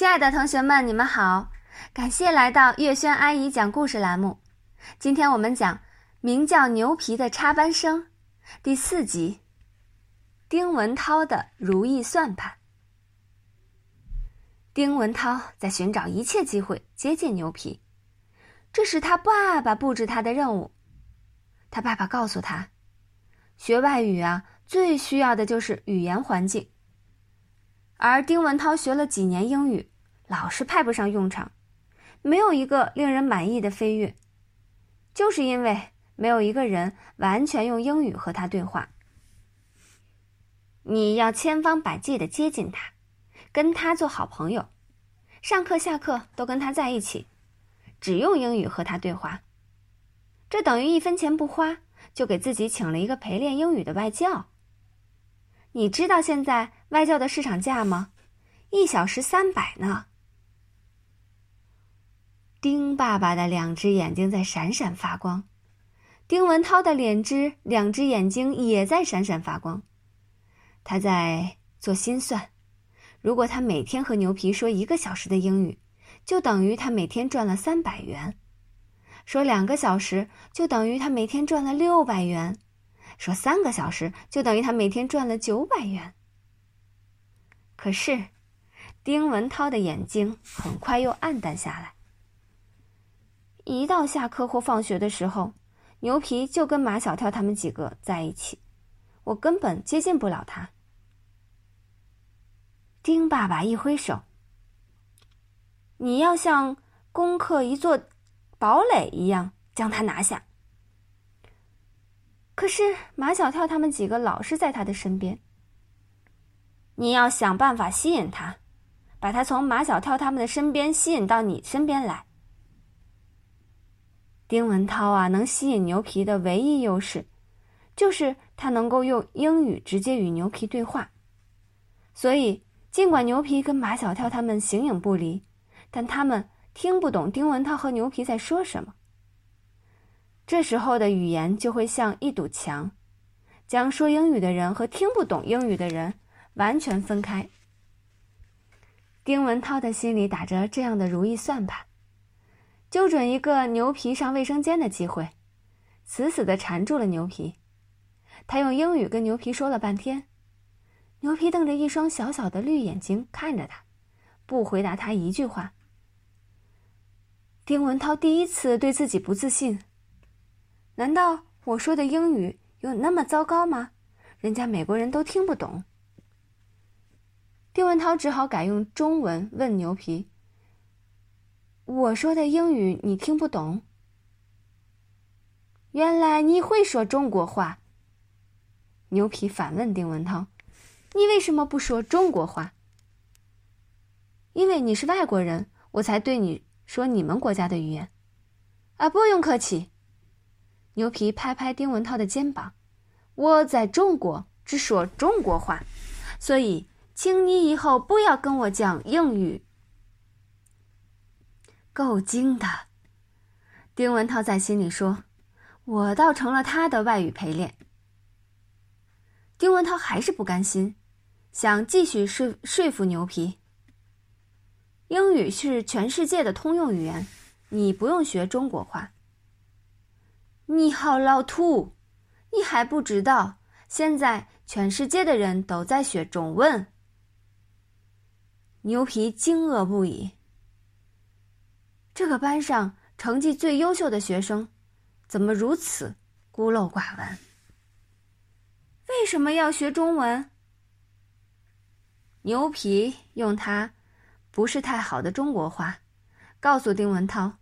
亲爱的同学们，你们好！感谢来到月轩阿姨讲故事栏目。今天我们讲《名叫牛皮的插班生》第四集。丁文涛的如意算盘。丁文涛在寻找一切机会接近牛皮，这是他爸爸布置他的任务。他爸爸告诉他，学外语啊，最需要的就是语言环境。而丁文涛学了几年英语，老是派不上用场，没有一个令人满意的飞跃，就是因为没有一个人完全用英语和他对话。你要千方百计的接近他，跟他做好朋友，上课下课都跟他在一起，只用英语和他对话。这等于一分钱不花，就给自己请了一个陪练英语的外教。你知道现在外教的市场价吗？一小时三百呢。丁爸爸的两只眼睛在闪闪发光，丁文涛的脸只两只眼睛也在闪闪发光。他在做心算，如果他每天和牛皮说一个小时的英语，就等于他每天赚了三百元；说两个小时，就等于他每天赚了六百元。说三个小时就等于他每天赚了九百元。可是，丁文涛的眼睛很快又暗淡下来。一到下课或放学的时候，牛皮就跟马小跳他们几个在一起，我根本接近不了他。丁爸爸一挥手：“你要像攻克一座堡垒一样将他拿下。”可是马小跳他们几个老是在他的身边。你要想办法吸引他，把他从马小跳他们的身边吸引到你身边来。丁文涛啊，能吸引牛皮的唯一优势，就是他能够用英语直接与牛皮对话。所以，尽管牛皮跟马小跳他们形影不离，但他们听不懂丁文涛和牛皮在说什么。这时候的语言就会像一堵墙，将说英语的人和听不懂英语的人完全分开。丁文涛的心里打着这样的如意算盘，就准一个牛皮上卫生间的机会，死死的缠住了牛皮。他用英语跟牛皮说了半天，牛皮瞪着一双小小的绿眼睛看着他，不回答他一句话。丁文涛第一次对自己不自信。难道我说的英语有那么糟糕吗？人家美国人都听不懂。丁文涛只好改用中文问牛皮：“我说的英语你听不懂？原来你会说中国话。”牛皮反问丁文涛：“你为什么不说中国话？”因为你是外国人，我才对你说你们国家的语言。啊，不用客气。牛皮拍拍丁文涛的肩膀：“我在中国只说中国话，所以请你以后不要跟我讲英语。”够精的，丁文涛在心里说：“我倒成了他的外语陪练。”丁文涛还是不甘心，想继续说说服牛皮：“英语是全世界的通用语言，你不用学中国话。”你好，老土！你还不知道，现在全世界的人都在学中文。牛皮惊愕不已。这个班上成绩最优秀的学生，怎么如此孤陋寡闻？为什么要学中文？牛皮用他不是太好的中国话，告诉丁文涛：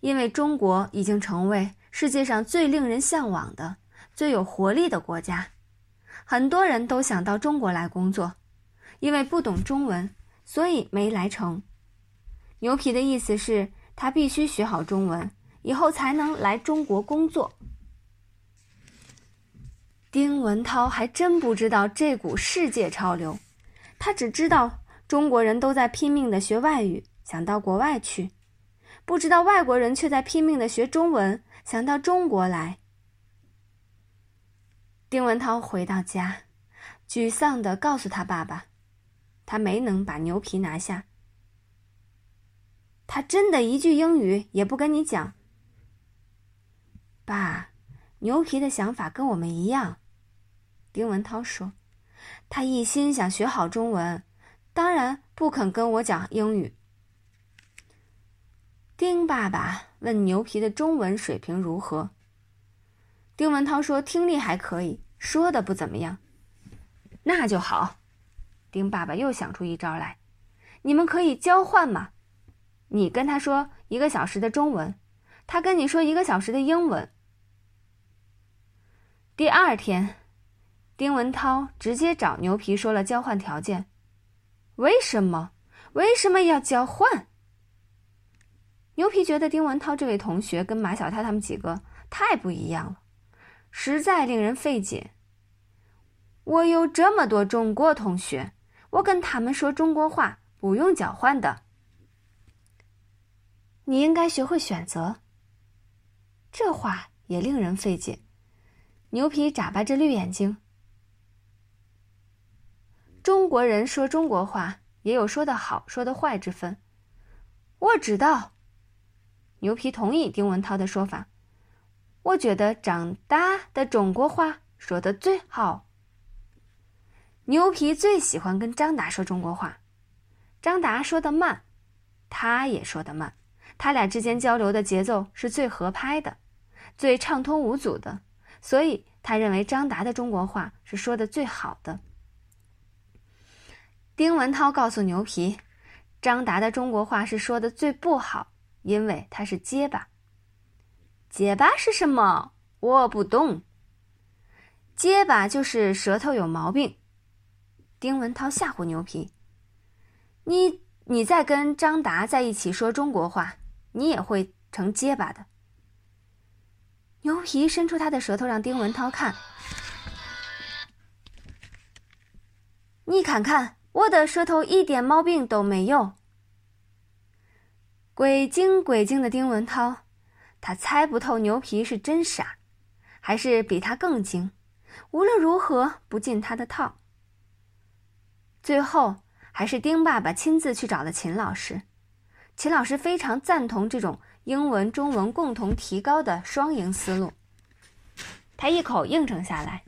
因为中国已经成为。世界上最令人向往的、最有活力的国家，很多人都想到中国来工作，因为不懂中文，所以没来成。牛皮的意思是他必须学好中文，以后才能来中国工作。丁文涛还真不知道这股世界潮流，他只知道中国人都在拼命的学外语，想到国外去，不知道外国人却在拼命的学中文。想到中国来，丁文涛回到家，沮丧地告诉他爸爸，他没能把牛皮拿下，他真的一句英语也不跟你讲。爸，牛皮的想法跟我们一样。丁文涛说：“他一心想学好中文，当然不肯跟我讲英语。”丁爸爸问牛皮的中文水平如何？丁文涛说：“听力还可以，说的不怎么样。”那就好。丁爸爸又想出一招来：“你们可以交换嘛，你跟他说一个小时的中文，他跟你说一个小时的英文。”第二天，丁文涛直接找牛皮说了交换条件。为什么？为什么要交换？牛皮觉得丁文涛这位同学跟马小跳他们几个太不一样了，实在令人费解。我有这么多中国同学，我跟他们说中国话不用交换的。你应该学会选择。这话也令人费解。牛皮眨巴着绿眼睛。中国人说中国话也有说的好、说的坏之分。我知道。牛皮同意丁文涛的说法。我觉得长大的中国话说的最好。牛皮最喜欢跟张达说中国话。张达说的慢，他也说的慢，他俩之间交流的节奏是最合拍的，最畅通无阻的。所以他认为张达的中国话是说的最好的。丁文涛告诉牛皮，张达的中国话是说的最不好，因为他是结巴。结巴是什么？我不懂。结巴就是舌头有毛病。丁文涛吓唬牛皮：“你你再跟张达在一起说中国话，你也会成结巴的。”牛皮伸出他的舌头让丁文涛看，你看看我的舌头一点毛病都没有。鬼精鬼精的丁文涛，他猜不透牛皮是真傻，还是比他更精，无论如何不进他的套。最后还是丁爸爸亲自去找了秦老师，秦老师非常赞同这种。英文、中文共同提高的双赢思路，他一口应承下来，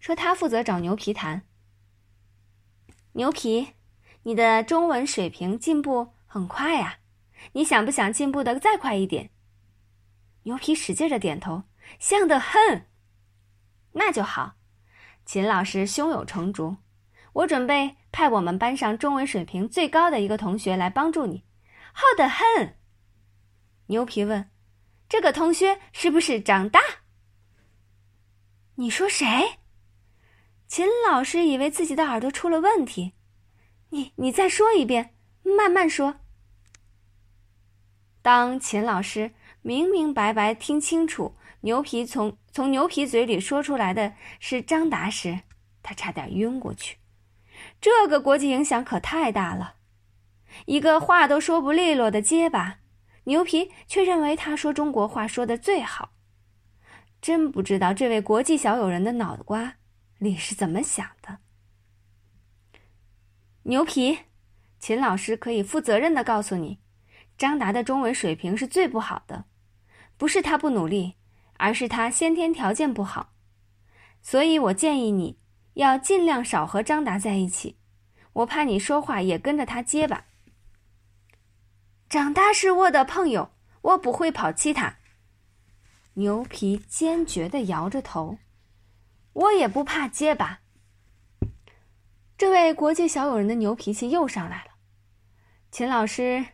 说他负责找牛皮谈。牛皮，你的中文水平进步很快呀，你想不想进步的再快一点？牛皮使劲的点头，像的很。那就好，秦老师胸有成竹，我准备派我们班上中文水平最高的一个同学来帮助你，好的很。牛皮问：“这个同学是不是长大？”你说谁？秦老师以为自己的耳朵出了问题。你你再说一遍，慢慢说。当秦老师明明白白听清楚牛皮从从牛皮嘴里说出来的是张达时，他差点晕过去。这个国际影响可太大了，一个话都说不利落的结巴。牛皮却认为他说中国话说的最好，真不知道这位国际小友人的脑瓜里是怎么想的。牛皮，秦老师可以负责任的告诉你，张达的中文水平是最不好的，不是他不努力，而是他先天条件不好，所以我建议你要尽量少和张达在一起，我怕你说话也跟着他结巴。长大是我的朋友，我不会抛弃他。牛皮坚决的摇着头，我也不怕结巴。这位国际小友人的牛脾气又上来了。秦老师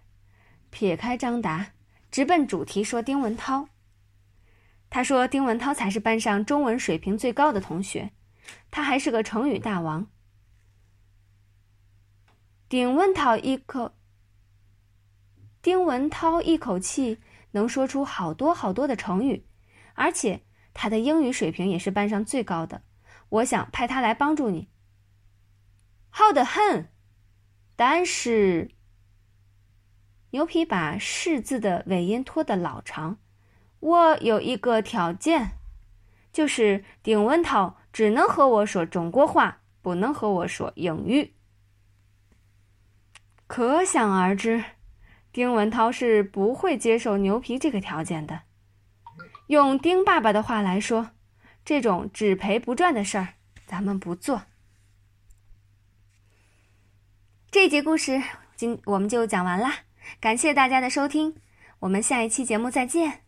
撇开张达，直奔主题说：“丁文涛。”他说：“丁文涛才是班上中文水平最高的同学，他还是个成语大王。”丁文涛一口。丁文涛一口气能说出好多好多的成语，而且他的英语水平也是班上最高的。我想派他来帮助你。好的很，但是牛皮把“是”字的尾音拖得老长。我有一个条件，就是丁文涛只能和我说中国话，不能和我说英语。可想而知。丁文涛是不会接受牛皮这个条件的。用丁爸爸的话来说，这种只赔不赚的事儿，咱们不做。这节故事今我们就讲完啦，感谢大家的收听，我们下一期节目再见。